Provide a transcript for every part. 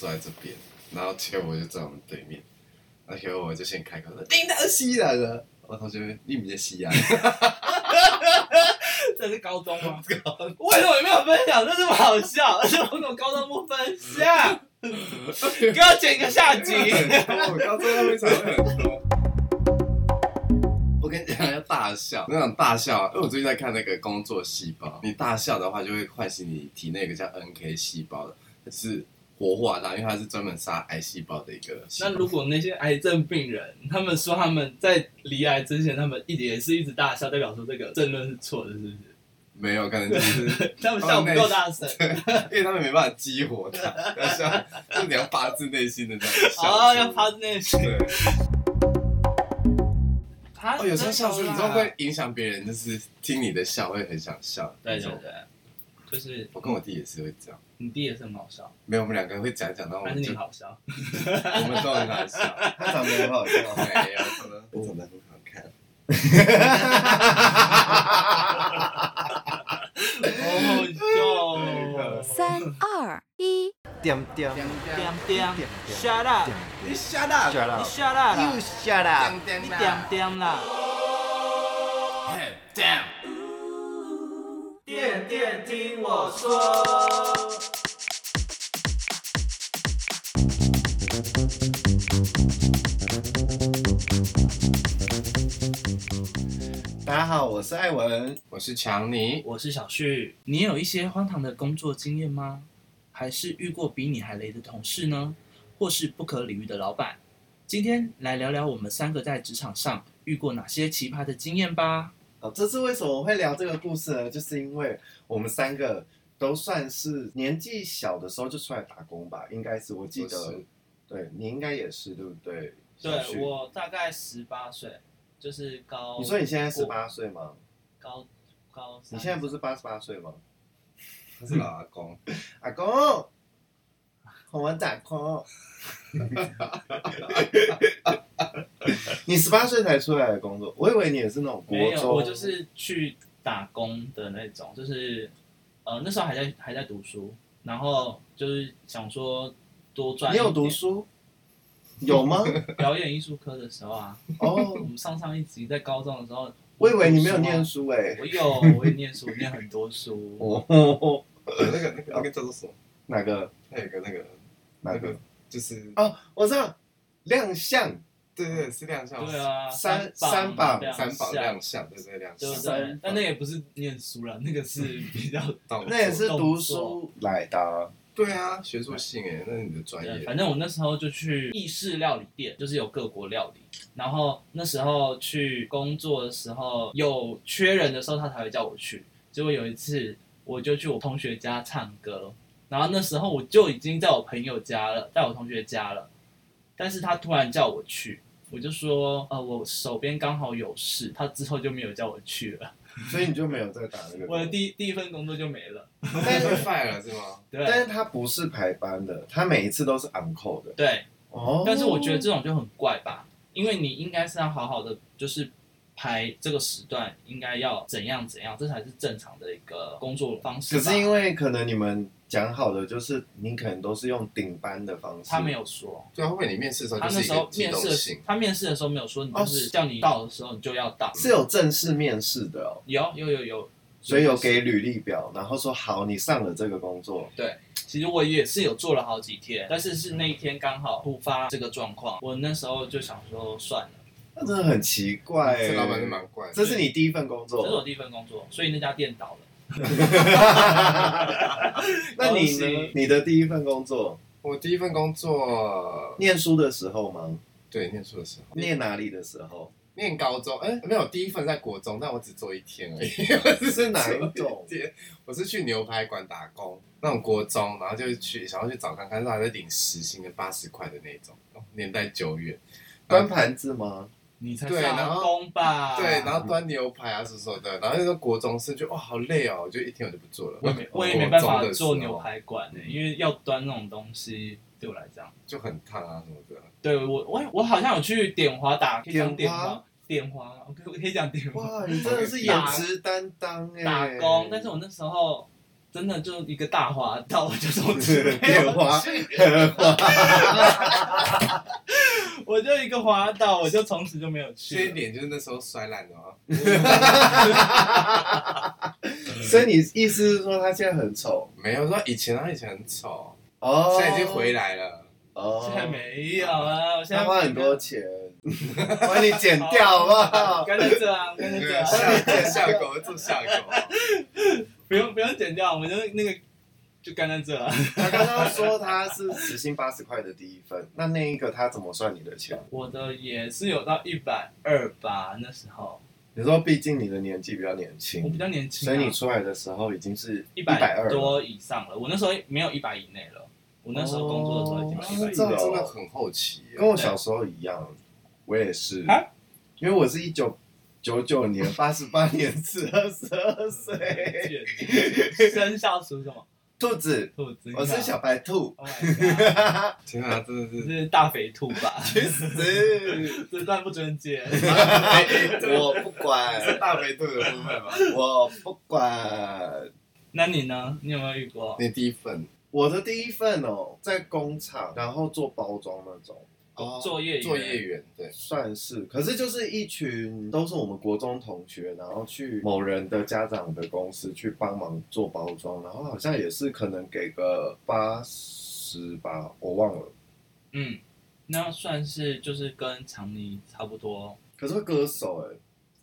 坐在这边，然后结果我就坐在我们对面，然后结果我就先开口说叮当西来了，我同学你们在西啊，这是高中吗？为什么你没有分享？这这么好笑，而且我怎么高中不分享？给我剪个下集。我高中那边才会很多。我跟你讲，要大笑，那种大笑，因为我最近在看那个工作细胞，你大笑的话就会唤醒你体内一个叫 NK 细胞的，是活化它，因为它是专门杀癌细胞的一个。那如果那些癌症病人，他们说他们在离癌之前，他们一直也是一直大笑，代表说这个争论是错的，是不是？没有，可能就是 他们笑不够大声，因为他们没办法激活它，要笑，就你要发自内心的这样笑。哦，要发自内心。对，他哦，有时候笑出，你知道会影响别人，就是听你的笑会很想笑。对对对，就是我跟我弟也是会这样。你弟也是很好笑，没有，我们两个人会讲讲，然后我还是们就你好笑？我们都很好笑。他长得很好笑，没有，可能我长得很好看。好好笑哦。三二一，点点点点，shut up，你 shut up，你 shut up，shut up 啦 you shut up，你点点啦。damn。点点听我说。我是艾文。我是强尼，我是小旭，你有一些荒唐的工作经验吗？还是遇过比你还雷的同事呢？或是不可理喻的老板？今天来聊聊我们三个在职场上遇过哪些奇葩的经验吧。哦，这次为什么我会聊这个故事呢？就是因为我们三个都算是年纪小的时候就出来打工吧，应该是我记得，对你应该也是对不对？对我大概十八岁，就是高。你说你现在十八岁吗？高高？你现在不是八十八岁吗？他是老阿公。阿公，我们打 call。你十八岁才出来的工作，我以为你也是那种国没有，中。我就是去打工的那种，就是呃那时候还在还在读书，然后就是想说多赚。你有读？书？有吗？表演艺术科的时候啊，哦我，们上上一集在高中的时候，我以为你没有念书书哎啊。。我有，我也念书，念很多书。哦，那个那个那个叫做什么？哪个还有一个那个哪个那个？就是哦，我知道，亮相。对对是亮相。对啊，三三三榜亮三宝相亮相，对对亮对不相。对？但那也不是念书了，那个是比较 动作那也是读书来的啊。对啊，学术性哎，那是你的专对，业。反正我那时候就去意式料理店，就是有各国料理。然后那时候去工作的时候，有缺人的时候，他才会叫我去。结果有一次，我就去我同学家唱歌，然后那时候我就已经在我朋友家了，在我同学家了。但是他突然叫我去，我就说，呃，我手边刚好有事，他之后就没有叫我去了。所以你就没有再打那个。我的第一第一份工作就没了。但是 fire 了是吗？对但是他不是排班的，他每一次都是 uncle 的。对，哦。但是我觉得这种就很怪吧，因为你应该是要好好的，就是排这个时段应该要怎样怎样，这才是正常的一个工作方式吧。可是因为可能你们讲好的就是你可能都是用顶班的方式。他没有说，对啊，会不会你面试的时候他那时就是一个机候面试的？他面试的时候没有说，你哦就是叫你到的时候你就要到。是有正式面试的哦，有有有有，所以有给履历表，然后说好你上了这个工作。对，其实我也是有做了好几天，但是是那一天刚好突发这个状况，我那时候就想说算了，那真的很奇怪欸。这老板是蛮怪的。这是你第一份工作。这是我第一份工作，所以那家店倒了。那你恭喜呢？你的第一份工作，我第一份工作，念书的时候吗？对，念书的时候，念哪里的时候？念高中，哎，没有，第一份在国中，但我只做一天而已。我只是哪一种天？我是去牛排馆打工，那种国中，然后就去想要去找看看，那还在领时薪的八十块的那种，哦年代久远。端盘子吗？你才对然后上工吧？对，然后端牛排啊什么什么的，然后那个国中生就哇好累哦，我就一天我就不做了。我也没我也没办法做牛，排馆呢、因为要端那种东西对我来讲，就很烫啊什么的。对我我我好像有去点华打，可以讲点点华华点华吗？我可我可以讲点华哇，你真的是颜值担当哎！打工，但是我那时候真的就一个大滑道，我就从此 没变有花去，花，我就一个滑倒，我就从此就没有去了。缺点就是那时候摔烂的哦。所以你意思是说他现在很丑没有说以前他以前很丑，哦？现在已经回来了。哦，现在没有啊，我现在他花很多钱，帮你剪掉好不好？干脆这样，干脆这样，下下狗做下狗，不用不用剪掉，我们就那个就干在这啊。他刚刚说他是时薪八十块的第一份，那那一个他怎么算你的钱？我的也是有到一百二吧，那时候你说，毕竟你的年纪比较年轻我比，较年轻、啊，所以你出来的时候已经是一百二了。多以上了。我那时候没有一百以内了，我那时候工作的时候已经一百以这样内。真的很后期耶。跟我小时候一样，我也是啊，因为我是一九九九年，八十八年十，二十二岁，生肖属什么？兔子，兔子。我是小白兔，Oh my god！天啊，真的这是是大肥兔吧？去死！这段不准剪。我不是管，大肥兔的部分吧？我不管。那你呢？你有没有遇过？你第一份我的第一份哦，在工厂，然后做包装那种，作业员作业员对，算是，可是就是一群都是我们国中同学，然后去某人的家长的公司去帮忙做包装，然后好像也是可能给个八十吧，我忘了。嗯，那算是就是跟长尼差不多可是会割手哎、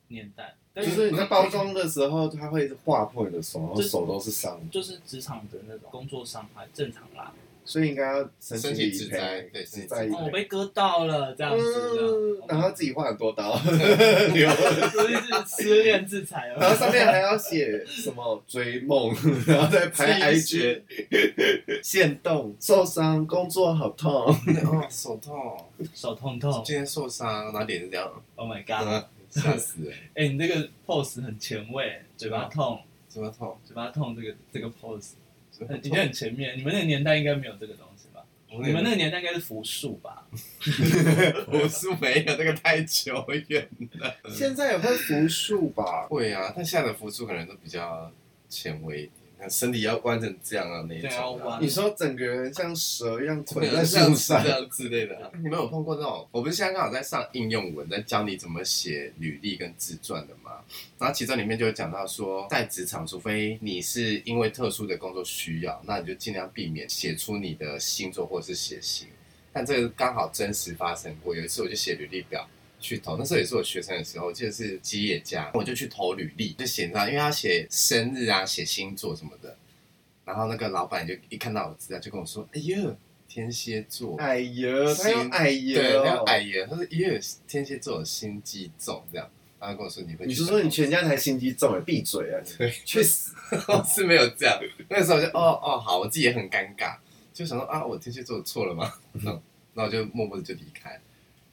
年代，就是你在包装的时候，它会划破你的手，然后手都是伤，就是职场的那种工作伤害，正常啦。所以应该要申请申请理赔，对自灾理哦，我。被割到了，这样子。然后自己画很多刀，所以是失恋制裁然后。上面还要写什么追梦，然后再拍 IG，现动受伤，工作好痛。哦，手痛，手痛痛今天受伤，然后脸是这样，，Oh my god！嗯吓死人，哎、你这个 pose 很前卫，嘴巴痛，嘴巴痛？嘴巴痛，这个这个 pose 很已经很前面。你们那个年代应该没有这个东西吧？你们那个年代应该是福树吧？扶树没有，那个太久远了。现在也会扶树吧？会啊，但现在的扶树可能都比较前卫身体要弯成这样啊那种。你说整个人像蛇一样捆，在上这，样之类的啊。你们有碰过那种？我不是现在刚好在上应用文，在教你怎么写履历跟自传的嘛。然后其中里面就有讲到说，在职场，除非你是因为特殊的工作需要，那你就尽量避免写出你的星座或是血型。但这个刚好真实发生过。有一次我就写履历表。去投，那时候也是我学生的时候，我记得是吉野家，我就去投履历，就写上，因为他写生日啊，写星座什么的，然后那个老板就一看到我资料就跟我说：“哎呦，天蝎座。”哎呀，他有哎呀对，他哦，矮耶，他说因为天蝎座有心机重这样，然后跟我说你会，你是说你全家才心机重哎？闭嘴啊！对去死！是没有这样，那时候我就哦哦好，我自己也很尴尬，就想说啊我天蝎座错了吗？那那我就默默的就离开。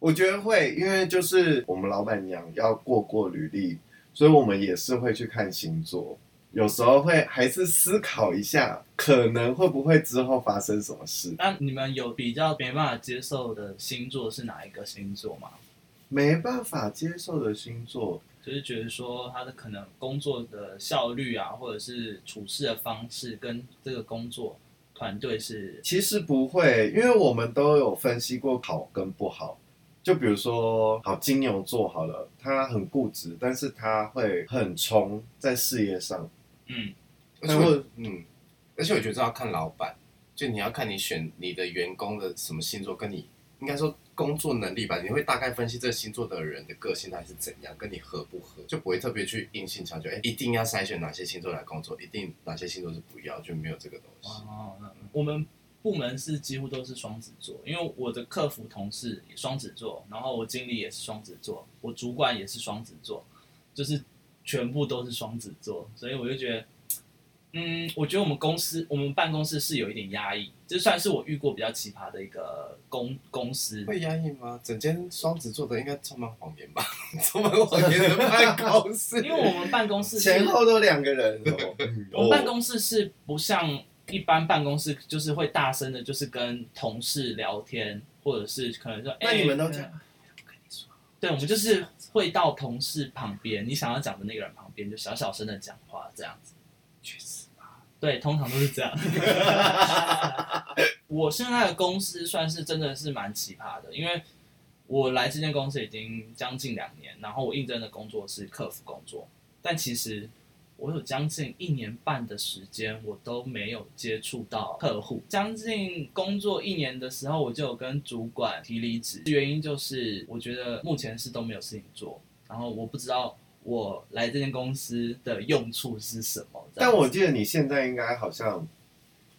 我觉得会，因为就是我们老板娘要过过履历，所以我们也是会去看星座，有时候会还是思考一下，可能会不会之后发生什么事。那你们有比较没办法接受的星座是哪一个星座吗？没办法接受的星座，就是觉得说他的可能工作的效率啊，或者是处事的方式跟这个工作团队是其实不会，因为我们都有分析过好跟不好。就比如说，好金牛座好了，他很固执，但是他会很冲在事业上。嗯而且我会嗯，而且我觉得这要看老板，就你要看你选你的员工的什么星座，跟你应该说工作能力吧，你会大概分析这个星座的人的个性他是怎样，跟你合不合，就不会特别去硬性强求，哎，一定要筛选哪些星座来工作，一定哪些星座是不要，就没有这个东西。哦，那我们部门是几乎都是双子座，因为我的客服同事也双子座，然后我经理也是双子座，我主管也是双子座，就是全部都是双子座，所以我就觉得，嗯，我觉得我们公司我们办公室是有一点压抑，这算是我遇过比较奇葩的一个公公司。会压抑吗？整间双子座的应该充满谎言吧？充满谎言的办公室，因为我们办公室前后都两个人哦。我们办公室是不像一般办公室，就是会大声的，就是跟同事聊天，或者是可能说，那哎你们都这样？对，我们就是会到同事旁边，你想要讲的那个人旁边，就小小声的讲话这样子。去死吧！对，通常都是这样。我现在的公司算是真的是蛮奇葩的，因为我来这间公司已经将近两年，然后我应征的工作是客服工作，但其实我有将近一年半的时间，我都没有接触到客户。将近工作一年的时候，我就有跟主管提离职，原因就是我觉得目前是都没有事情做，然后我不知道我来这间公司的用处是什么。但我记得你现在应该好像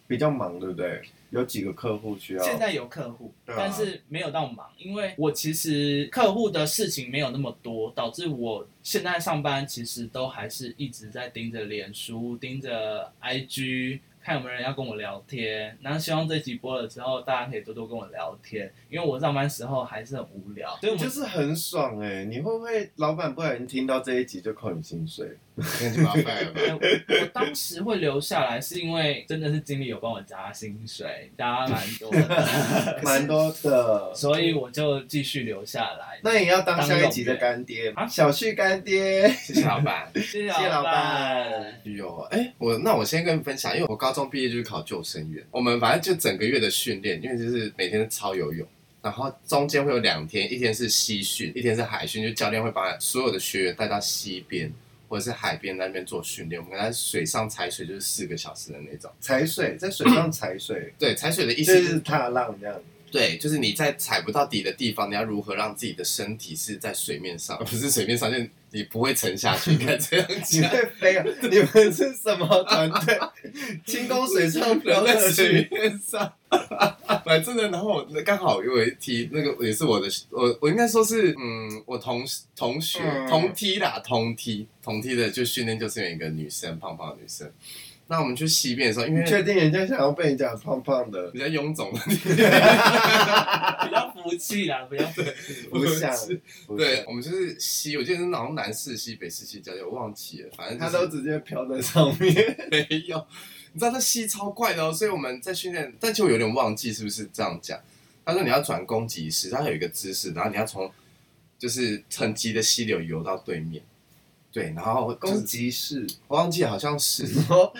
比较忙，对不对？有几个客户需要。现在有客户，但是没有到忙，因为我其实客户的事情没有那么多，导致我现在上班其实都还是一直在盯着脸书、盯着 IG，看有没有人要跟我聊天。然后希望这集播了之后，大家可以多多跟我聊天，因为我上班时候还是很无聊，所以我就是很爽哎、你会不会老板不小心听到这一集就扣你薪水？那就麻烦了吧。哎我我当时会留下来，是因为真的是经理有帮我加薪水，加蛮多的，蛮多的。所以我就继续留下来。那也要当下一集的干爹啊小旭干爹。谢谢老板。谢谢老老板。有哎、我那我先跟你分享，因为我高中毕业就是考救生员，我们反正就整个月的训练，因为就是每天超游泳，然后中间会有两天，一天是西训，一天是海训，就教练会把所有的学员带到西边或者是海边那边做训练，我们在水上踩水就是四个小时的那种。踩水，在水上踩水，对，踩水的意思就思是踏浪这样。对，就是你在踩不到底的地方，你要如何让自己的身体是在水面上，不是水面上，就是你不会沉下去。应该这样你讲。会飞啊？你们是什么团队？轻功水上漂人在乐水。面上，反正呢，然后刚好有一梯，那个也是我的，我我应该说是，嗯，我同同学、嗯同梯啦，同梯同梯的就训练就是有一个女生，胖胖的女生。那我们去西边的时候，因为确定人家想要被你讲胖胖的？比较臃肿的，比较服气啦，不要不像，对，我们就是西，我记得是好像南四西、北四西交界，我忘记了，反正、就是、他都直接飘在上面。没有，你知道那西超怪的哦，所以我们在训练，但就有点忘记是不是这样讲。他说你要转攻击式，他有一个姿势，然后你要从就是很急的溪流游到对面，对，然后攻攻击式，我忘记好像是然后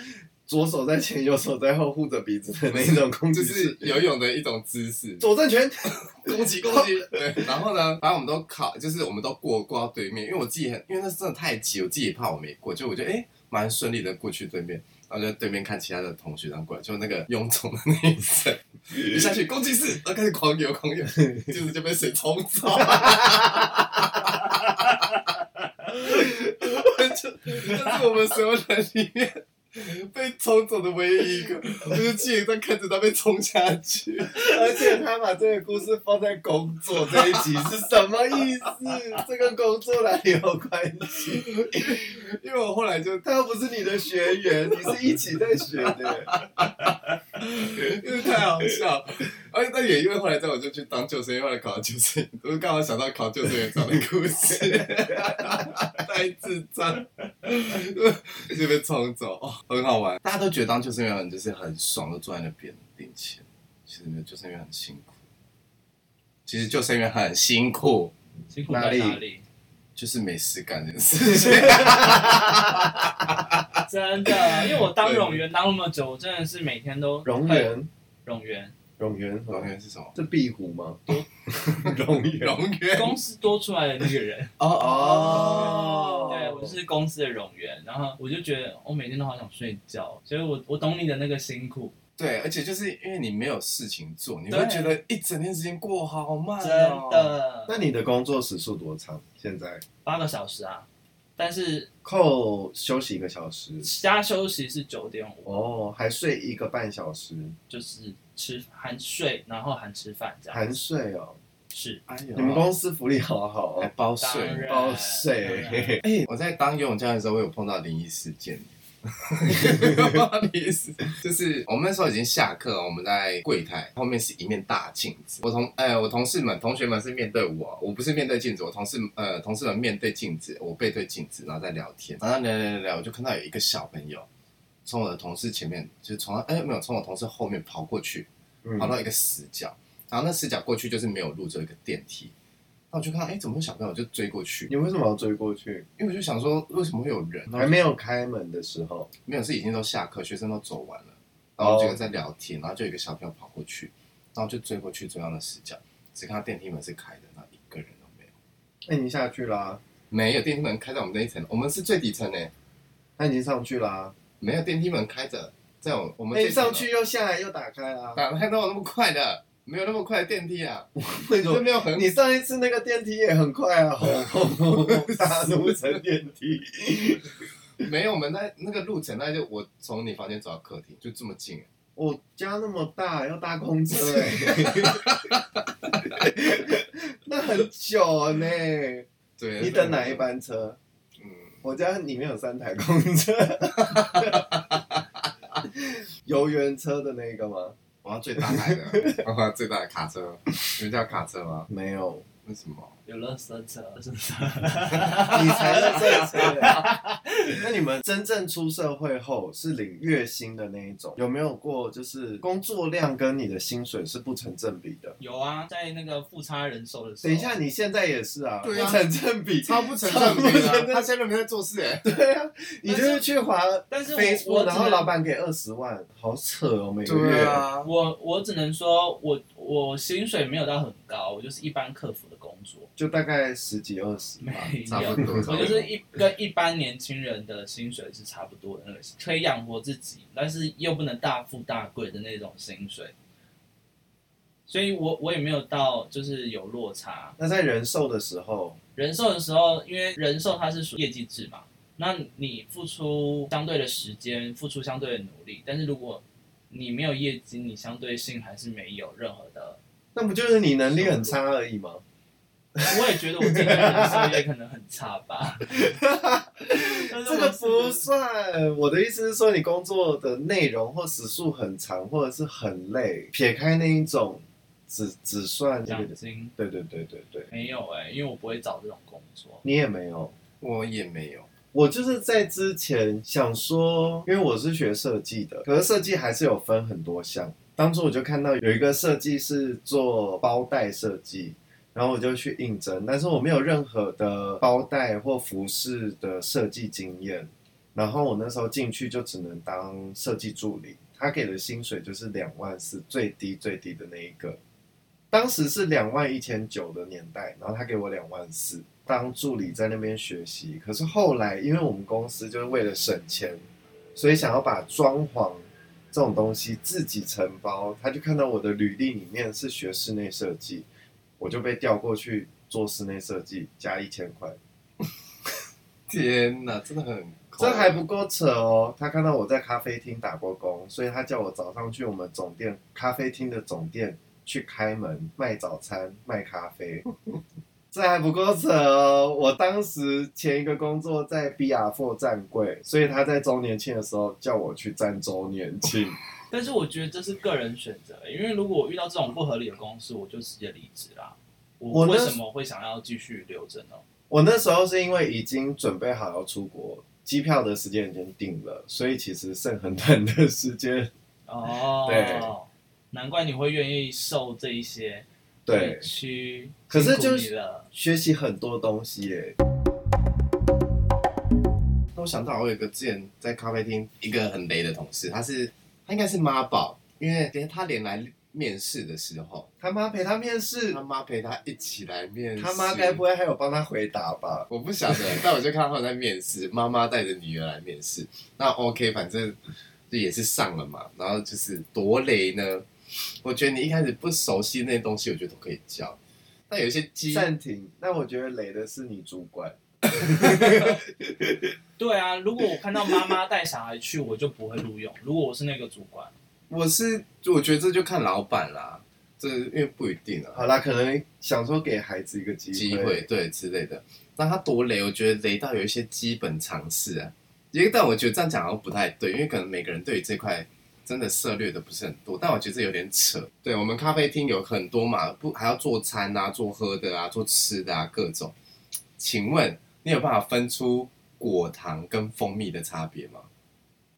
左手在前，右手在后，护着鼻子的那一种攻击就式是。游泳的一种姿势，左正拳，攻击攻击，对，然后呢，反正我们都考，就是我们都过过到对面，因为我自己很，因为那真的太急，我自己也怕我没过，就我觉得哎蛮顺利的过去对面，然后就在对面看其他的同学这样过来，就那个臃肿的那一层，一下去攻击式，然后开始狂游狂游，就是就被水冲走。就 这是我们所有人里面被冲走的唯一一个，我就记得在看着他被冲下去。而且他把这个故事放在工作这一集是什么意思？这跟工作哪里有关系？因为我后来就他又不是你的学员，你是一起在学的。因为太好笑，而且但也因为后来在我就去当救生员，后来考了救生员，我就刚好想到考救生员长的故事，太智障，就被冲走，哦，很好玩。大家都觉得当救生员就是很爽，都坐在那边领钱，其实没有，救生员很辛苦。其实救生员很辛苦，辛苦在哪里哪里？就是没事干这件事情。真的，因为我当冗员当那么久，我真的是每天都冗员，冗员，荣源，龙源是什么？是壁虎吗？荣源，龙源公司多出来的那个人，哦哦对我是公司的冗员，然后我就觉得我每天都好想睡觉，所以我我懂你的那个辛苦，对，而且就是因为你没有事情做，你对会觉得一整天时间过好慢、真哦。。的那你的工作时数多长？现在八个小时啊，但是扣休息一个小时，加休息是九点五，哦，还睡一个半小时，就是吃含睡，然后含吃饭这样，含睡哦。是。哎呦，你们公司福利好好还哦，包税？包税当然。哎、我在当游泳教练的时候，我有碰到灵异事件。灵异事就是我们那时候已经下课，我们在柜台后面是一面大镜子。我同哎、我同事们、同学们是面对我，我不是面对镜子，我同事呃同事们面对镜子，我背对镜子，然后在聊天，然后聊聊聊聊，我就看到有一个小朋友从我的同事前面，就是从哎、没有从我同事后面跑过去，嗯跑到一个死角，然后那死角过去就是没有路，只有一个电梯。那我就看到，哎、怎么有小朋友？我就追过去，你为什么要追过去？因为我就想说，为什么会有人？还没有开门的时候，没有，是已经都下课，学生都走完了，然后这个在聊天，然后就有一个小朋友跑过去，然后就追过去，中央的死角，只看到电梯门是开的，那一个人都没有，那已经下去啦，没有电梯门开在我们那一层，我们是最底层呢，他已经上去啦，没有电梯门开着，在我我们那你这层楼上去又下来又打开啊？哪哪有那么快的？没有那么快的电梯啊，为什么？这没有很你上一次那个电梯也很快啊，轰轰轰轰大怒层电梯。没有，我们那那个路程，那就我从你房间走到客厅，就这么近。我家那么大，要搭公车哎、那很久呢。对，你等哪一？班车？嗯，我家里面有三台公车，游园车的那个吗？我要最大台的，我要最大的卡车。你们叫卡车吗？没有，为什么？有垃圾车，是不是？你才是这车。那你们真正出社会后是领月薪的那一种，有没有过就是工作量跟你的薪水是不成正比的？有啊，在那个富差人手的时候。等一下，你现在也是啊，对啊不成正比，超不成正比的，他现在没在做事哎。对啊，你就是去划但是我 Facebook，然后老板给二十万，好扯哦，每个月。啊，我我只能说我我薪水没有到很高，我就是一般客服的工作，就大概十几二十吧。没有差不，多。我就是一跟一般年轻人的薪水是差不多的那个，可以养活自己，但是又不能大富大贵的那种薪水，所以我我也没有到就是有落差。那在人寿的时候，人寿的时候，因为人寿它是属于业绩制嘛，那你付出相对的时间，付出相对的努力，但是如果你没有业绩，你相对性还是没有任何的。那不就是你能力很差而已吗？我也觉得我这个人寿也可能很差吧。这个不算。我的意思是说，你工作的内容或时数很长，或者是很累，撇开那一种，只只算这个。对对对对对，没有哎、因为我不会找这种工作。你也没有。我也没有。我就是在之前想说，因为我是学设计的，可是设计还是有分很多项。当初我就看到有一个设计是做包袋设计，然后我就去应征，但是我没有任何的包袋或服饰的设计经验。然后我那时候进去就只能当设计助理，他给的薪水就是两万四，最低最低的那一个。当时是两万一千九的年代，然后他给我两万四，当助理在那边学习。可是后来，因为我们公司就是为了省钱，所以想要把装潢这种东西自己承包。他就看到我的履历里面是学室内设计，我就被调过去做室内设计，加一千块。天哪，真的很。这还不够扯哦！他看到我在咖啡厅打过工，所以他叫我早上去我们总店咖啡厅的总店去开门卖早餐、卖咖啡。这还不够扯哦！我当时前一个工作在 BR4 站柜，所以他在周年庆的时候叫我去站周年庆。但是我觉得这是个人选择，因为如果我遇到这种不合理的公司，我就直接离职啦。我我那为什么会想要继续留着呢？我那时候是因为已经准备好要出国，机票的时间已经定了，所以其实剩很短的时间。哦，对，难怪你会愿意受这一些对委，屈，可是辛苦就是你了学习很多东西耶。那我想到我有一个之前在咖啡厅一个很雷的同事，他是他应该是妈宝，因为连他连来面试的时候，他妈陪他面试他，妈陪他一起来面试。他妈该不会还有帮他回答吧？我不晓得，但我就看到他们在面试，妈妈带着女儿来面试。那 OK，反正就也是上了嘛。然后就是多雷呢？我觉得你一开始不熟悉那些东西，我觉得都可以教。但有一些基暂停。那我觉得雷的是你主管。对啊，如果我看到妈妈带小孩去，我就不会录用。如果我是那个主管，我是就我觉得这就看老板啦，这因为不一定啊。好啦，可能想说给孩子一个机会。机会，对之类的。那他多雷，我觉得雷到有一些基本常识啊。因为但我觉得这样讲好像不太对，因为可能每个人对于这块真的涉猎的不是很多。但我觉得这有点扯。对我们咖啡厅有很多嘛，不还要做餐啊、做喝的啊、做吃的啊，各种。请问你有办法分出果糖跟蜂蜜的差别吗？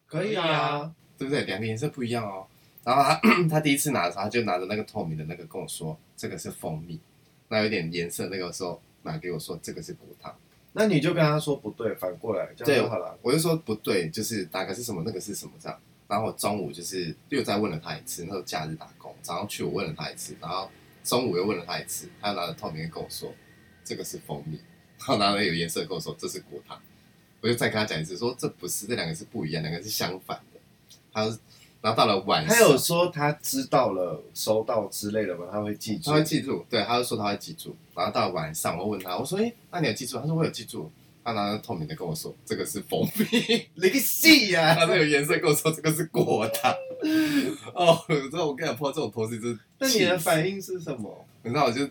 可以啊啊。对不对？两个颜色不一样哦。然后他 他第一次拿的时候，他就拿着那个透明的那个跟我说，这个是蜂蜜。那有点颜色，那个时候拿给我说这个是果糖，那你就跟他说不对，反过来这样就好了。我就说不对，就是哪个是什么，那个是什么这样。然后我中午就是又再问了他一次，那时候假日打工，早上去我问了他一次，然后中午又问了他一次，他又拿着透明的跟我说这个是蜂蜜，然后拿了有颜色跟我说这是果糖，我就再跟他讲一次，说这不是，这两个是不一样，两个是相反的。他说，然后到了晚上，他有说他知道了、收到之类的吗？他会记住他。会记住，对，他就说他会记住。然后到了晚上，我问他，我说，哎，那你有记住？他说我有记住。他拿着透明的跟我说这个是蜂蜜，你个戏呀！他说有颜色跟我说这个是果糖。哦，知道我跟你讲碰到这种同事，就是那你的反应是什么？你知道我就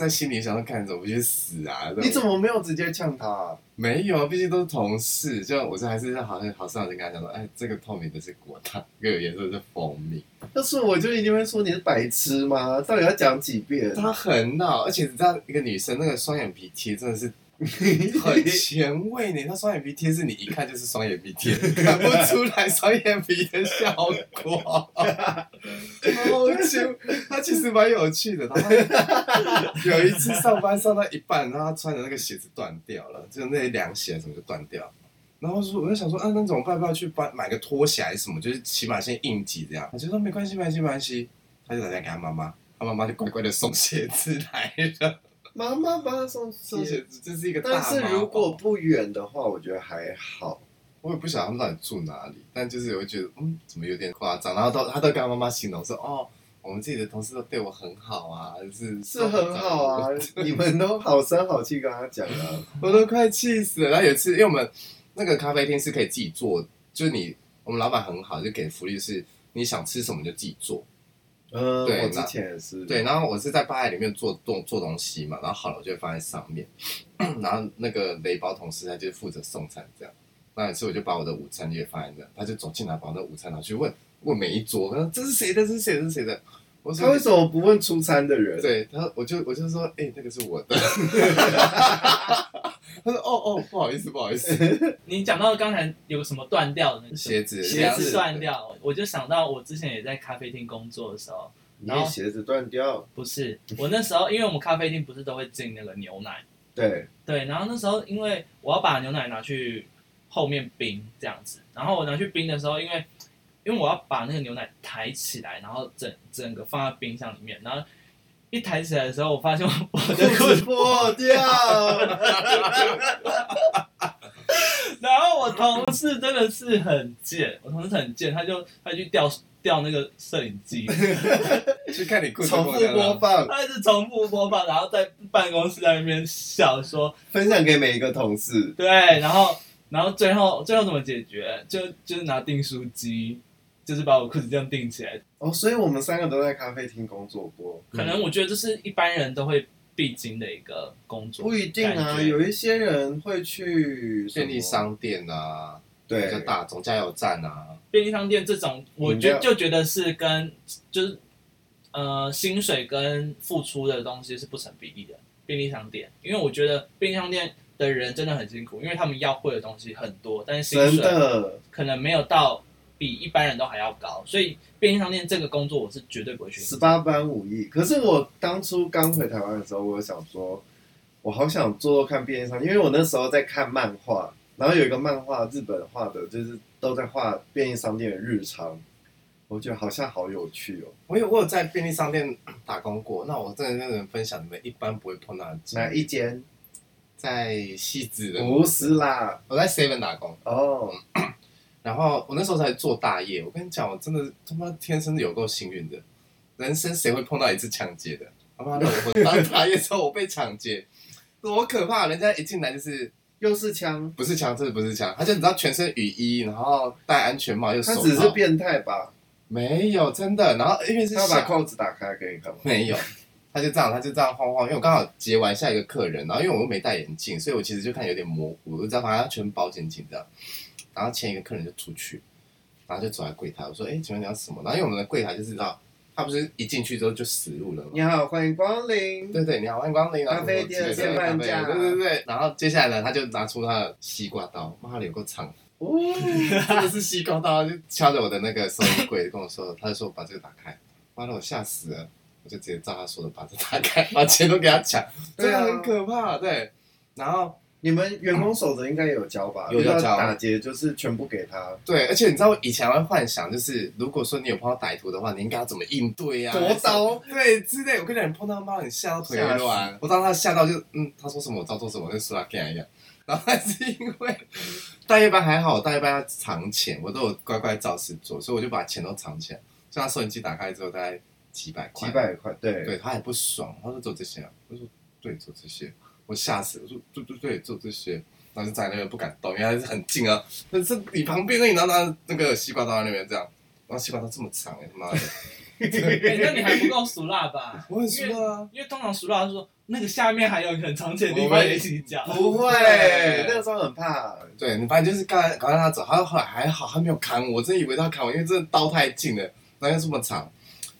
在心里想说，看着我去死啊！你怎么没有直接呛他啊？没有啊？毕竟都是同事，就我这还是好像好像就跟他讲说，哎，这个透明的是果糖，这个颜色是蜂蜜。要是我就一定会说你是白痴吗？到底要讲几遍？他很闹，而且你知道一个女生那个双眼皮贴真的是。很前卫呢，他双眼皮贴是你一看就是双眼皮贴，看不出来双眼皮的效果。好前，他其实蛮有趣的。他有一次上班上到一半，然后他穿的那个鞋子断掉了，就那凉鞋什么就断掉。然后说，我就想说，啊，那怎么办？要不要去帮买个拖鞋还是什么？就是起码先应急这样。他就说没关系，没关系，没关系。他就打电话给他妈妈，他妈妈就乖乖的送鞋子来了。妈妈帮他送送鞋子，这是一个。但是如果不远的话，我觉得还好。我也不晓得他们到底住哪里，但就是我会觉得，嗯，怎么有点夸张。然后他他都跟他妈妈形容说，哦，我们自己的同事都对我很好啊，是是很好啊，你们都好声好气跟他讲啊，我都快气死了。然后有一次，因为我们那个咖啡厅是可以自己做，就是你我们老板很好，就给福利是你想吃什么就自己做。嗯，对我之前也是。对，然后我是在吧台里面做做做东西嘛，然后好了我就会放在上面，然后那个雷包同事他就负责送餐这样，那有一次我就把我的午餐也放在那，他就走进来把我的午餐拿去问问每一桌，他说这是谁的？这是谁的？这是谁的？我说他为什么不问出餐的人？对他，我就我就说，哎、那个是我的。他说哦哦，不好意思不好意思，你讲到刚才有什么断掉的那个鞋子鞋子断掉，我就想到我之前也在咖啡厅工作的时候，你的鞋子断掉？不是我那时候，因为我们咖啡厅不是都会进那个牛奶，对，对，然后那时候因为我要把牛奶拿去后面冰这样子，然后我拿去冰的时候，因为因为我要把那个牛奶抬起来，然后整整个放在冰箱里面，然后一抬起来的时候，我发现我 我的裤子破掉。然后我同事真的是很贱，我同事很贱，他就他去调调那个摄影机，去看你裤子重复播放，他一直重复播放，然后在办公室在那边笑说，分享给每一个同事。对，然后然后最后最后怎么解决？就就是拿订书机，就是把我裤子这样订起来。哦，所以我们三个都在咖啡厅工作过。可能我觉得这是一般人都会必经的一个工作，不一定啊，有一些人会去便利，商店啊，对，大总加油站啊，便利商店这种，我觉就觉得是跟就是呃薪水跟付出的东西是不成比例的。便利商店，因为我觉得便利商店的人真的很辛苦，因为他们要会的东西很多，但是薪水的，可能没有到比一般人都还要高，所以便利商店这个工作我是绝对不会去。十八般武艺。可是我当初刚回台湾的时候，我有想说，我好想做做看便利商店，因为我那时候在看漫画，然后有一个漫画日本画的，就是都在画便利商店的日常，我觉得好像好有趣哦。我有我有在便利商店打工过，那我真的跟人分享你们一般不会碰到。哪一间？在戏子的，不是啦，我在 Seven 打工，哦，然后我那时候才做大业。我跟你讲，我真的他妈天生有够幸运的，人生谁会碰到一次抢劫的？他妈的，我当大业之后我被抢劫，多可怕！人家一进来就是又是枪，不是枪，真的不是枪，他就你知道全身雨衣，然后戴安全帽又手他，只是变态吧？没有真的，然后因为是他把扣子打开给你看吗？没有，他就这样，他就这样晃晃，因为我刚好接完下一个客人，然后因为我又没戴眼镜，所以我其实就看有点模糊，我就知道他全包紧紧的。然后前一个客人就出去，然后就走来柜台，我说：“哎，请问你要什么？”然后因为我们的柜台就是知道，他不是一进去之后就死路了吗？你好，欢迎光临。对对，你好，欢迎光临。咖啡店对对现半对价对对对。然后接下来呢，他就拿出他的西瓜刀，妈的有够长，哦，真的是西瓜刀，就敲着我的那个收银柜跟我说，他就说把这个打开，妈的我吓死了。我就直接照他说的把这打开，把钱都给他抢，真的很可怕。对，然后你们员工守则应该也有教吧？有要教遇到打劫就是全部给他，对，而且你知道我以前还会幻想，就是如果说你有碰到歹徒的话，你应该要怎么应对呀、啊？夺刀对之类。我跟你讲，你碰到妈，你吓到腿吓软。我当他吓到就嗯，他说什么我照做什么，跟苏拉干一样。然后还是因为大夜班还好，我大夜班要藏钱，我都有乖乖照实做，所以我就把钱都藏起来。像他收银机打开之后，大概几百块，几百块，对，对他也不爽，他说做这些啊，我说对，做这些，我吓死了，我说对对对，做这些，然后就在那边不敢动，因为还是很近啊，但是你旁边那你拿拿那个西瓜刀在那边这样，然后西瓜刀这么长哎、他妈的，欸那你还不够熟辣吧？我很熟啊，因为通常熟辣是说那个下面还有很藏钱的地方也一起讲。不会，那个时候很怕，对你反正就是刚才刚让他走，他后来还好，他没有砍我，我真以为他砍我，因为真的刀太近了，然后又这么长，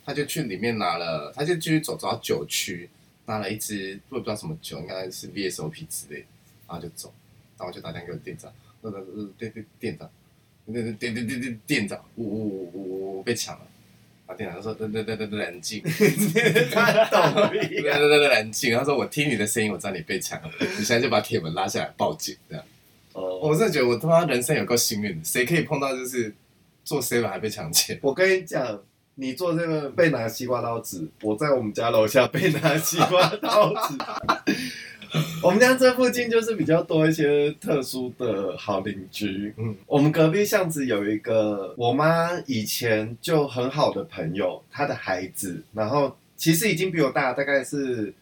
他就去里面拿了，他就继续走走到九区，拿了一支我也不知道什么酒，应该是 VSOP 之类，然后就走，然后我就打电话给我店长，那个店店店长，那那店店店店店长，我我我我我被抢了。然后！店长说：“等等等等，冷静，他懂而已对对对，冷静。”他说：“我听你的声音，我知道你被抢了，你现在就把铁门拉下来报警。”这样。哦，我真的觉得我他妈人生有够幸运的，谁可以碰到就是做 seven 还被抢钱？我跟你讲，你做这个被拿西瓜刀子，我在我们家楼下被拿西瓜刀指。我们家这附近就是比较多一些特殊的好邻居。嗯嗯，我们隔壁巷子有一个我妈以前就很好的朋友，她的孩子，然后其实已经比我大，大概是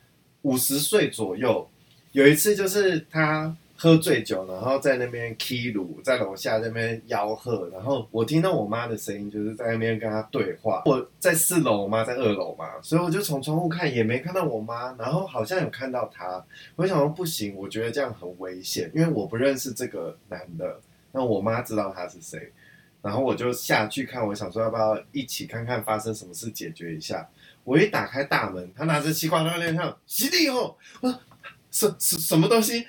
五十岁左右。有一次就是他喝醉酒，然后在那边 K 鲁，在楼下那边吆喝，然后我听到我妈的声音，就是在那边跟他对话。我在四楼，我妈在二楼嘛，所以我就从窗户看，也没看到我妈，然后好像有看到他。我想说不行，我觉得这样很危险，因为我不认识这个男的，那我妈知道他是谁。然后我就下去看，我想说要不要一起看看发生什么事，解决一下。我一打开大门，他拿着西瓜在那上，犀利哦！我说什什什么东西？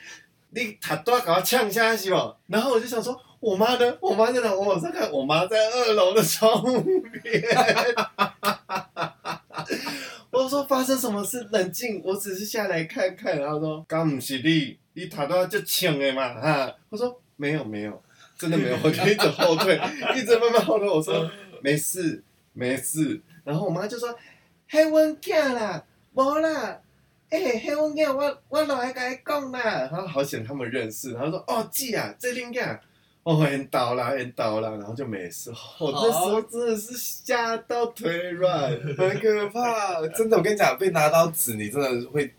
你他都要给我呛下去哦！然后我就想说，我妈呢？我妈在哪？我往上看，我妈在二楼的窗户边。我说发生什么事？冷静，我只是下来看看。然后说，刚不是你，你他都要就呛的嘛哈。我说没有没有，真的没有，我就一直后退，一直慢慢后退。我说没事没事。然后我妈就说，迄阮囝啦，无啦。哎、欸，迄阮囝，我我落来甲伊讲啦，然后好险他们认识，然后说哦，姐啊，这恁囝，哦，很倒啦，很倒啦，然后就没事。我、那时候真的是吓到腿软，很可怕，真的，我跟你讲，被拿刀指，你真的会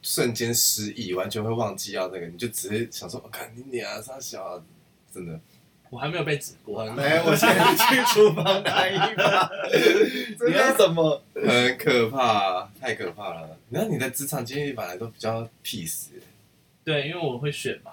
瞬间失忆，完全会忘记要那个，你就只是想说，我、哦、看你俩傻小、啊，真的。我还没有被指过，来，我现在去厨房拿一把。你要什么？很可怕，太可怕了。然后你的职场经历本来都比较 peace，对，因为我会选嘛，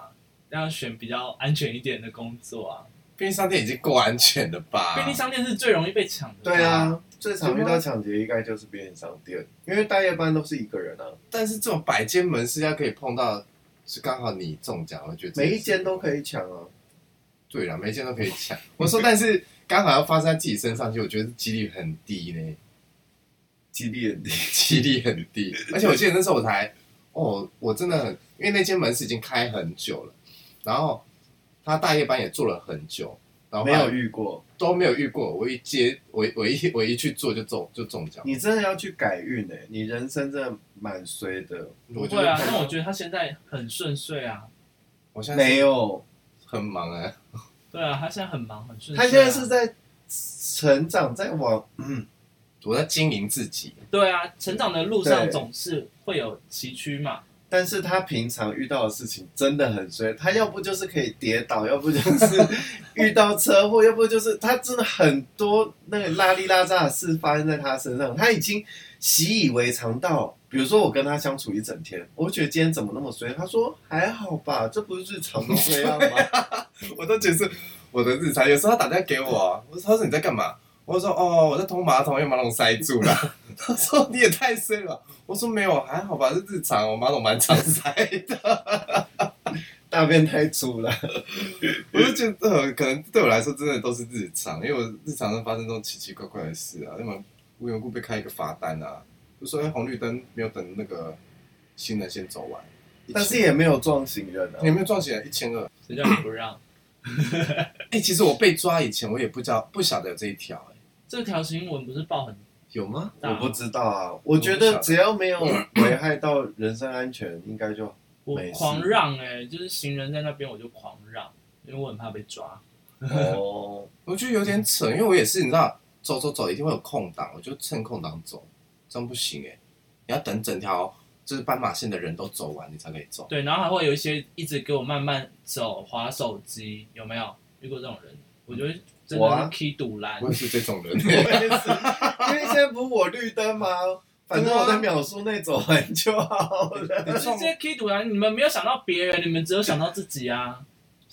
要选比较安全一点的工作啊。便利商店已经够安全了吧？便利商店是最容易被抢的。对啊，最常遇到抢劫应该就是便利商店，因为大夜班都是一个人啊。但是这种百间门市要可以碰到，是刚好你中奖，我觉得每一间都可以抢啊。对啦，每一件都可以抢。我说，但是刚好要发生在自己身上，就我觉得几率很低呢。几率很低，几率很低。而且我记得那时候我才，哦，我真的很，因为那间门市已经开很久了，然后他大夜班也做了很久，然后没有遇过，都没有遇过。我一接，我我一我一去做就中就中奖。你真的要去改运哎，你人生真的蛮衰的。不会啊，但我觉得他现在很顺遂啊。我现在没有。很忙哎、欸，对啊，他现在很忙很顺、啊。他现在是在成长，在往，嗯，我在经营自己。对啊，成长的路上总是会有崎岖嘛。但是他平常遇到的事情真的很衰，他要不就是可以跌倒，要不就是遇到车祸，要不就是他真的很多那个拉里拉扎的事发生在他身上，他已经习以为常到。比如说我跟他相处一整天，我觉得今天怎么那么衰？他说还好吧，这不是日常都这样吗？我都觉得是我的日常。有时候他打电话给我，我说他说你在干嘛？我说哦我在通马桶，因为马桶塞住了。他说你也太衰了。我说没有，还好吧，是日常，我马桶蛮常塞的。大便太粗了，我就觉得、呃、可能对我来说真的都是日常，因为我日常都发生这种奇奇怪怪的事啊，那么无缘无故被开一个罚单啊。就说哎红绿灯没有等那个行人先走完，但是也没有撞行人啊你。有没有撞行人一千二？谁叫你不让？哎，其实我被抓以前我也不知道不晓得有这一条，哎，这条新闻不是报很有吗？大吗？我不知道啊，我觉得只要没有危害到人身安全，应该就我没事狂让哎、就是行人在那边我就狂让，因为我很怕被抓。哦。我觉得有点扯，因为我也是，你知道，走走走一定会有空档，我就趁空档走，这样不行哎，你要等整条就是斑马线的人都走完，你才可以走。对，然后还会有一些一直给我慢慢走、划手机，有没有遇过这种人？我觉得真我啊的是 key 堵拦我。也是这种人，我也是，因为现在不是我绿灯吗？反正我在秒数内走完就好了。直接 key 堵拦，你们没有想到别人，你们只有想到自己啊。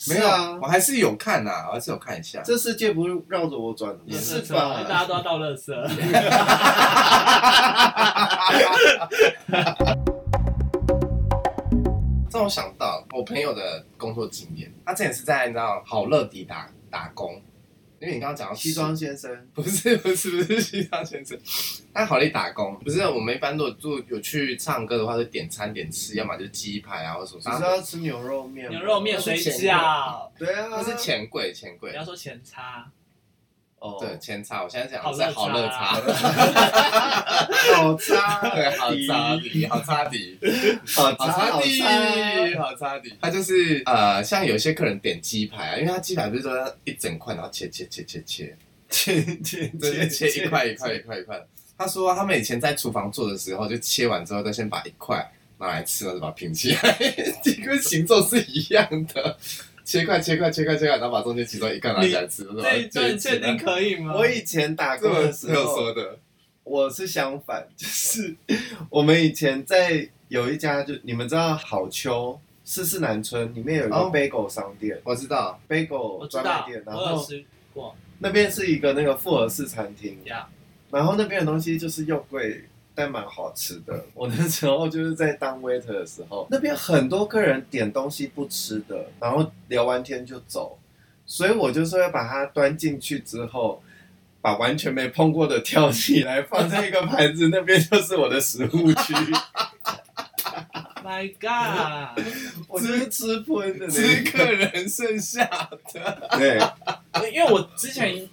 没有啊我，还是有看呐、我还是有看一下。这世界不是绕着我转的吗，是吧大？家都要倒垃圾。这让我想到我朋友的工作经验，他之前是在你知道好乐迪打打工，因为你刚刚讲到西装先生，不是不是不是西装先生，他在好利打工，不是我们一般都有做有去唱歌的话，就点餐点吃，要么就是鸡排啊或者什么，只是要吃牛肉面，牛肉面、水饺，对啊，那是钱柜钱柜，不要说前叉，哦，对前叉，我现在讲是好乐乐叉，好差，对好差底好差底。好好差，好差底，好差底。他就是呃，像有些客人点鸡排啊，因为他鸡排不是说一整块，然后切切切切切，切切就是 切一块一块一块一块。他说他们以前在厨房做的时候，就切完之后，再先把一块拿来吃，然后把它拼起来，这个形状是一样的。切块切块切块切块，然后把中间其中一块拿起来吃，这一段接起来确定可以吗？我以前打工的时没有候说，的，我是相反，就是我们以前在有一家，就你们知道好秋四四南村里面有一个哦 bagel 商店、我知道。bagel 我知道专卖店，，然后那边是一个那个复合式餐厅，呀。然后那边的东西就是又贵。但蛮好吃的。我那时候就是在当 waiter 的时候，那边很多客人点东西不吃的，然后聊完天就走，所以我就是会把它端进去之后，把完全没碰过的挑起来放在一个盘子，那边就是我的食物区。My God！我是吃喷的吃，客人剩下的，对，因为我之前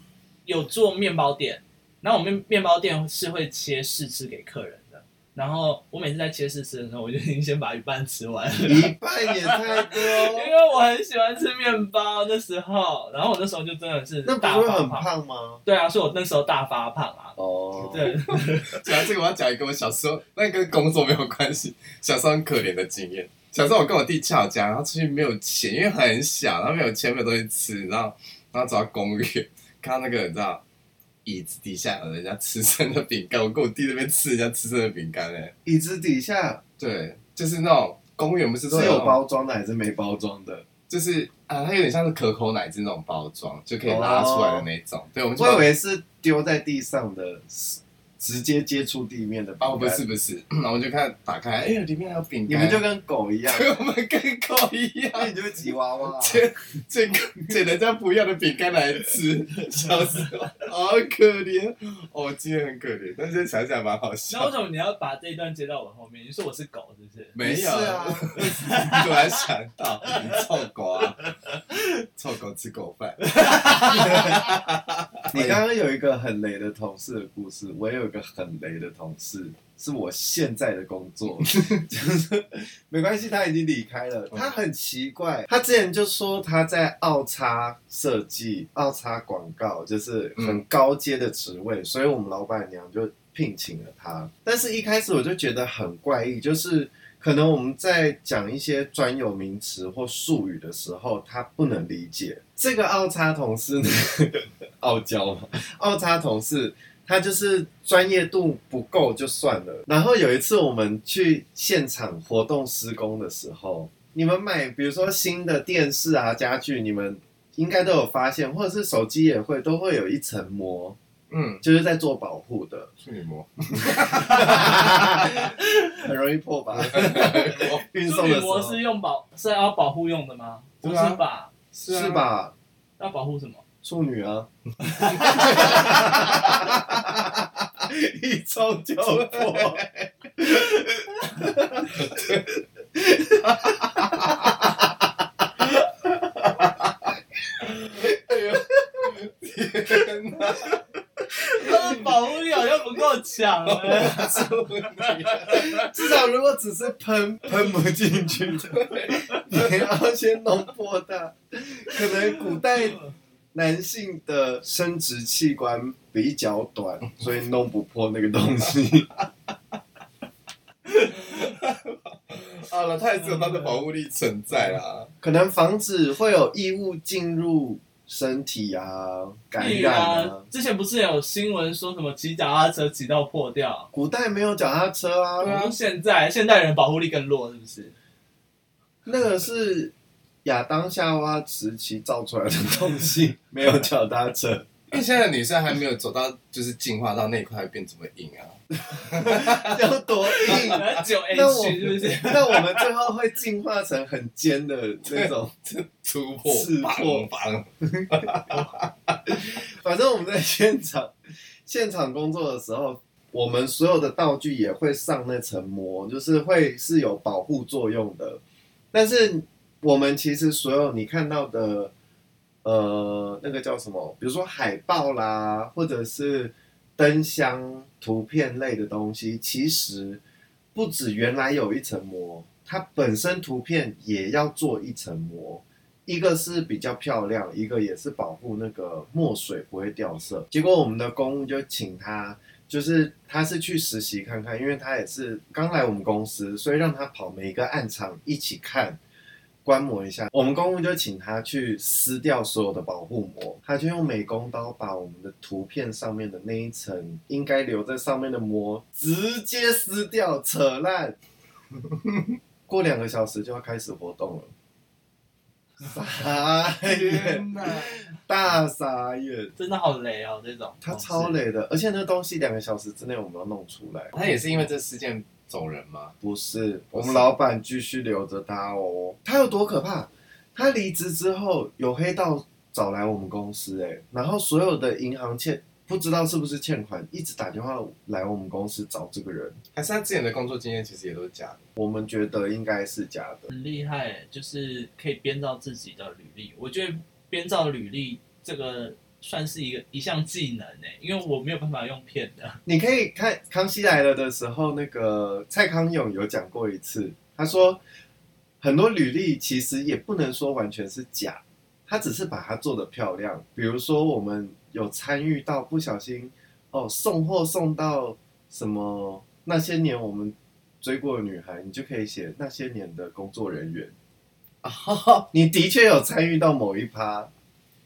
有做面包店，然后我们面包店是会切试吃给客人的。然后我每次在切试吃的时候，我就已经先把一半吃完了，一半也太多 因多，为我很喜欢吃面包那时候。然后我那时候就真的是那不大会很发胖。胖吗？对啊，所以我那时候大发胖啊。哦，对，讲到这个，我要讲一个我小时候，那跟工作没有关系，小时候很可怜的经验。小时候我跟我弟翘家，然后出去没有钱，因为很小，然后没有钱，没有东西吃，然后然后走到公园，看到那个你知道椅子底下有人家吃剩的饼干，我跟我弟那边吃人家吃剩的饼干哎，椅子底下对，就是那种公园不是都是有那种包装的还是没包装的？就是啊，它有点像是可口奶汁那种包装，就可以拉出来的那种。对，我们就我以为是丢在地上的，直接接触地面的饼干。哦不是不是，然后我就看打开，哎呦里面还有饼干，你们就跟狗一样，对，我们跟狗一样，那 你就会吉娃娃啊。捡捡捡人家不要的饼干来吃，小时候好可怜，哦，今天很可怜，但是想想蛮好那为笑。什么你要把这一段接到我后面？你说我是狗是不是？没有是啊，突然想到，你臭狗啊，臭狗吃狗饭。你刚刚有一个很雷的同事的故事，我也有一个很雷的同事，是我现在的工作，就是没关系，他已经离开了。他很奇怪，他之前就说他在奥差设计、奥差广告，就是很高阶的职位，所以我们老板娘就聘请了他。但是一开始我就觉得很怪异，就是。可能我们在讲一些专有名词或术语的时候，他不能理解。这个奥差同事呢，傲娇嘛，奥差同事他就是专业度不够就算了。然后有一次我们去现场活动施工的时候，你们买比如说新的电视啊、家具，你们应该都有发现，或者是手机也会都会有一层膜，嗯，就是在做保护的，处女膜，很容易破吧？运处送的时候女膜是用保是要保护用的吗？不对啊是吧？是啊是？吧？要保护什么？处女啊，一冲就破。哎呦，天哪！他的保护力好像不够强哎。至少如果只是喷喷不进去，你要先弄破它。可能古代男性的生殖器官比较短，所以弄不破那个东西。好了，它也只有它的保护力存在啦。可能防止会有异物进入身体啊，感染啊啊。，之前不是有新闻说什么骑脚踏车骑到破掉？古代没有脚踏车啊，啊，现在现代人保护力更弱，是不是？那个是亚当夏娃时期造出来的东西，没有脚踏车。因为现在的女生还没有走到，就是进化到那一块变这么硬啊。要多硬？九 H 那我是不是？那我们最后会进化成很尖的那种。突破，刺破砰砰反正我们在现场现场工作的时候，我们所有的道具也会上那层膜，就是会是有保护作用的。但是我们其实所有你看到的，呃，那个叫什么，比如说海报啦，或者是灯箱、图片类的东西，其实不止原来有一层膜，它本身图片也要做一层膜。一个是比较漂亮，一个也是保护那个墨水不会掉色。结果我们的公务就请他，就是他是去实习看看，因为他也是刚来我们公司，所以让他跑每一个暗场一起看。观摩一下，我们公务就请他去撕掉所有的保护膜，他就用美工刀把我们的图片上面的那一层应该留在上面的膜直接撕掉，扯烂。过两个小时就要开始活动了，傻眼！大傻眼，真的好雷哦，这种他超累的，而且那东西两个小时之内我们要弄出来。他也是因为这事件走人吗？不是，不是我们老板继续留着他哦。他有多可怕？他离职之后有黑道找来我们公司，哎，然后所有的银行欠不知道是不是欠款，一直打电话来我们公司找这个人。还是他之前的工作经验其实也都是假的？我们觉得应该是假的。很厉害，就是可以编造自己的履历。我觉得编造履历这个算是一个一项技能诶，因为我没有办法用骗的。你可以看《康熙来了》的时候，那个蔡康永有讲过一次，他说很多履历其实也不能说完全是假，他只是把它做得漂亮。比如说我们有参与到不小心哦送货送到什么那些年我们追过的女孩，你就可以写那些年的工作人员。你的确有参与到某一趴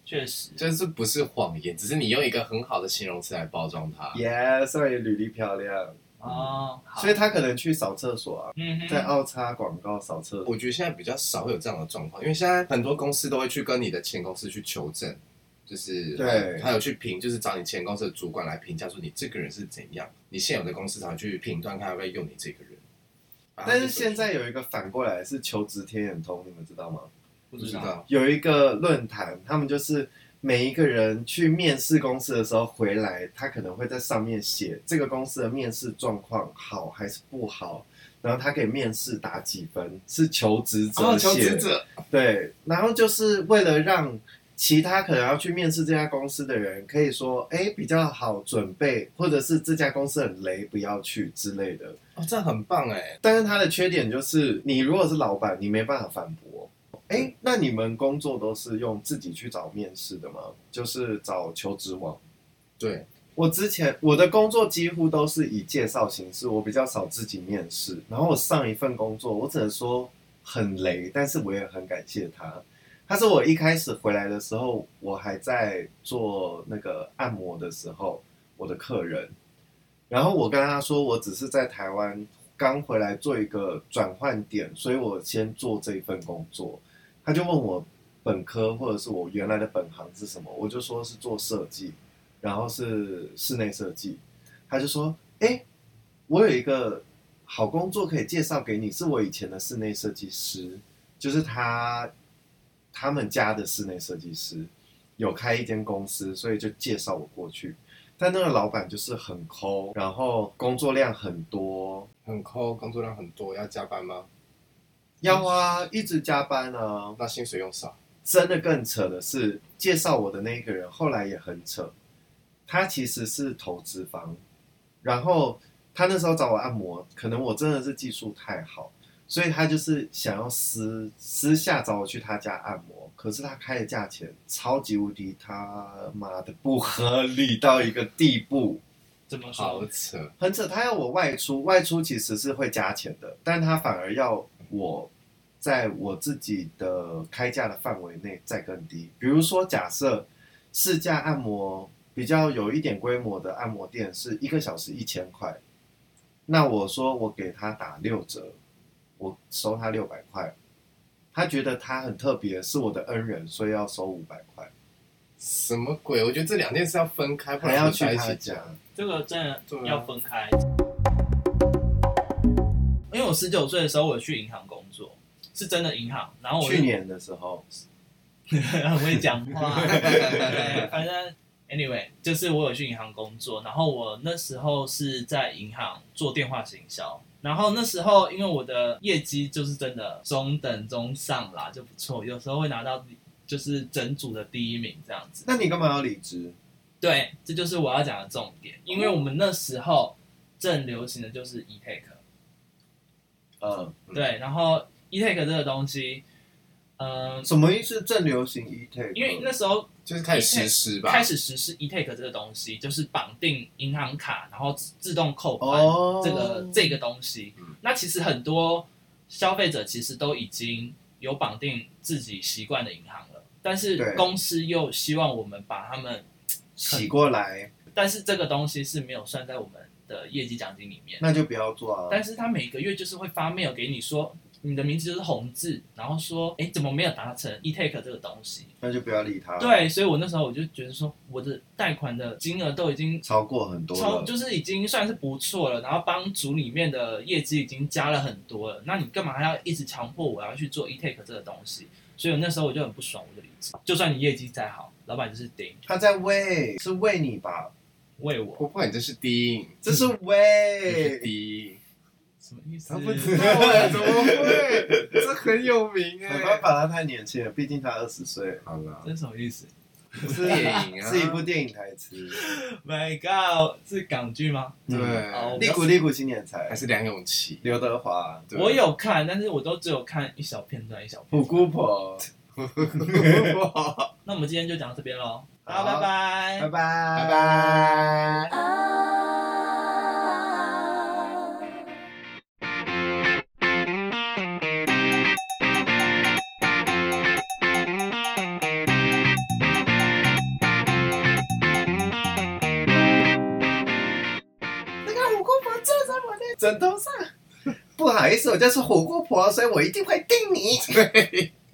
确实，就是不是谎言，只是你用一个很好的形容词来包装它。，yes，所以履历漂亮，哦，所以他可能去扫厕所啊，嗯，在奥插广告扫厕所。我觉得现在比较少会有这样的状况，因为现在很多公司都会去跟你的前公司去求证，就是对还有去评，就是找你前公司的主管来评价说你这个人是怎样，你现有的公司才会去评断看要不要用你这个人。但是现在有一个反过来是求职天眼通，你们知道吗？不知道，有一个论坛，他们就是每一个人去面试公司的时候回来，他可能会在上面写这个公司的面试状况好还是不好，然后他给面试打几分，是求职者求职者，对，然后就是为了让其他可能要去面试这家公司的人，可以说，哎，比较好准备，或者是这家公司很雷，不要去之类的。哦，这样很棒哎。但是它的缺点就是，你如果是老板，你没办法反驳。哎，那你们工作都是用自己去找面试的吗？就是找求职网。对，我之前我的工作几乎都是以介绍形式，我比较少自己面试。然后我上一份工作，我只能说很雷，但是我也很感谢他。他是我一开始回来的时候，我还在做那个按摩的时候，我的客人。然后我跟他说，我只是在台湾刚回来做一个转换点，所以我先做这一份工作。他就问我本科或者是我原来的本行是什么，我就说是做设计，然后是室内设计。他就说：“哎，我有一个好工作可以介绍给你，是我以前的室内设计师，就是他他们家的室内设计师有开一间公司，所以就介绍我过去。但那个老板就是很抠，然后工作量很多，很抠，工作量很多，要加班吗？要啊，一直加班啊。那薪水又少，真的更扯的是，介绍我的那一个人后来也很扯，他其实是投资方，然后他那时候找我按摩，可能我真的是技术太好，所以他就是想要私私下找我去他家按摩，可是他开的价钱超级无敌他妈的不合理到一个地步，怎么好说？扯。很扯。他要我外出，外出其实是会加钱的，但他反而要我在我自己的开价的范围内再更低。比如说，假设试驾按摩比较有一点规模的按摩店是一个小时一千块，那我说我给他打六折，我收他六百块。他觉得他很特别，是我的恩人，所以要收五百块，什么鬼？我觉得这两件事要分开，不还然要去他混在一起家。这个真的要分开。十九岁的时候，我去银行工作，是真的银行。然后我去年的时候，很会讲话，对 反正 anyway，就是我有去银行工作，然后我那时候是在银行做电话行销，然后那时候因为我的业绩就是真的中等中上啦，就不错，有时候会拿到就是整组的第一名这样子。那你干嘛要离职？对，这就是我要讲的重点，因为我们那时候正流行的就是 e-take，嗯，嗯对，然后 e-take 这个东西，呃、什么意思？正流行 e-take？因为那时候就是开始实施吧。开始实施 e-take 这个东西，就是绑定银行卡，然后自自动扣款哦这个、这个东西嗯。那其实很多消费者其实都已经有绑定自己习惯的银行了，但是公司又希望我们把他们，洗过来，但是这个东西是没有算在我们的业绩奖金里面。那就不要做啊。但是他每个月就是会发 mail 给你说，你的名字就是红字，然后说，哎，怎么没有达成 e-take 这个东西？那就不要理他。，对，所以我那时候我就觉得说，我的贷款的金额都已经超过很多超，就是已经算是不错了，然后帮组里面的业绩已经加了很多了，那你干嘛还要一直强迫我要去做 e-take 这个东西？所以我那时候我就很不爽，我就离职。就算你业绩再好，老板就是顶他在喂，是喂你吧？为我，婆婆，你这是低音，这是这是喂。低音。什么意思？他不知道哎，怎么会？这很有名没哎。办法，他太年轻了，毕竟他二十岁。好了这，是什么意思不是电影啊是一部电影台词。？My God，是港剧吗？对，哦利古利古新年才还，是梁咏琪。刘德华，对我有看，但是我都只有看一小片段，一小片虎姑婆，那我们今天就讲到这边喽，好拜拜，拜拜，拜拜。啊。那个火锅婆坐在我的枕头上。不好意思，我就是火锅婆，所以我一定会定你。对。